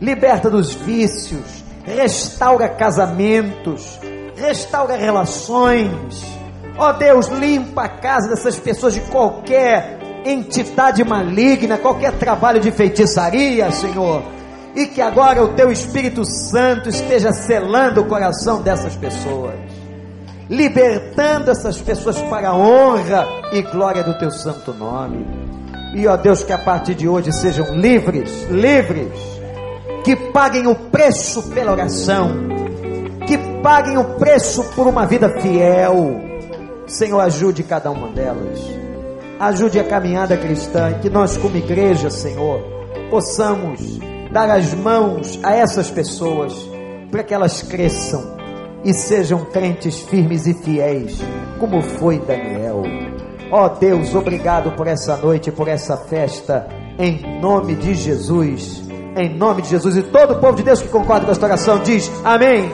Liberta dos vícios. Restaura casamentos. Restaura relações. Ó oh Deus, limpa a casa dessas pessoas de qualquer entidade maligna, qualquer trabalho de feitiçaria, Senhor. E que agora o teu Espírito Santo esteja selando o coração dessas pessoas libertando essas pessoas para a honra e glória do teu santo nome. E ó Deus, que a partir de hoje sejam livres, livres, que paguem o preço pela oração, que paguem o preço por uma vida fiel. Senhor, ajude cada uma delas, ajude a caminhada cristã, que nós, como igreja, Senhor, possamos dar as mãos a essas pessoas para que elas cresçam e sejam crentes firmes e fiéis, como foi Daniel. Ó oh Deus, obrigado por essa noite, por essa festa, em nome de Jesus. Em nome de Jesus. E todo o povo de Deus que concorda com esta oração diz: Amém.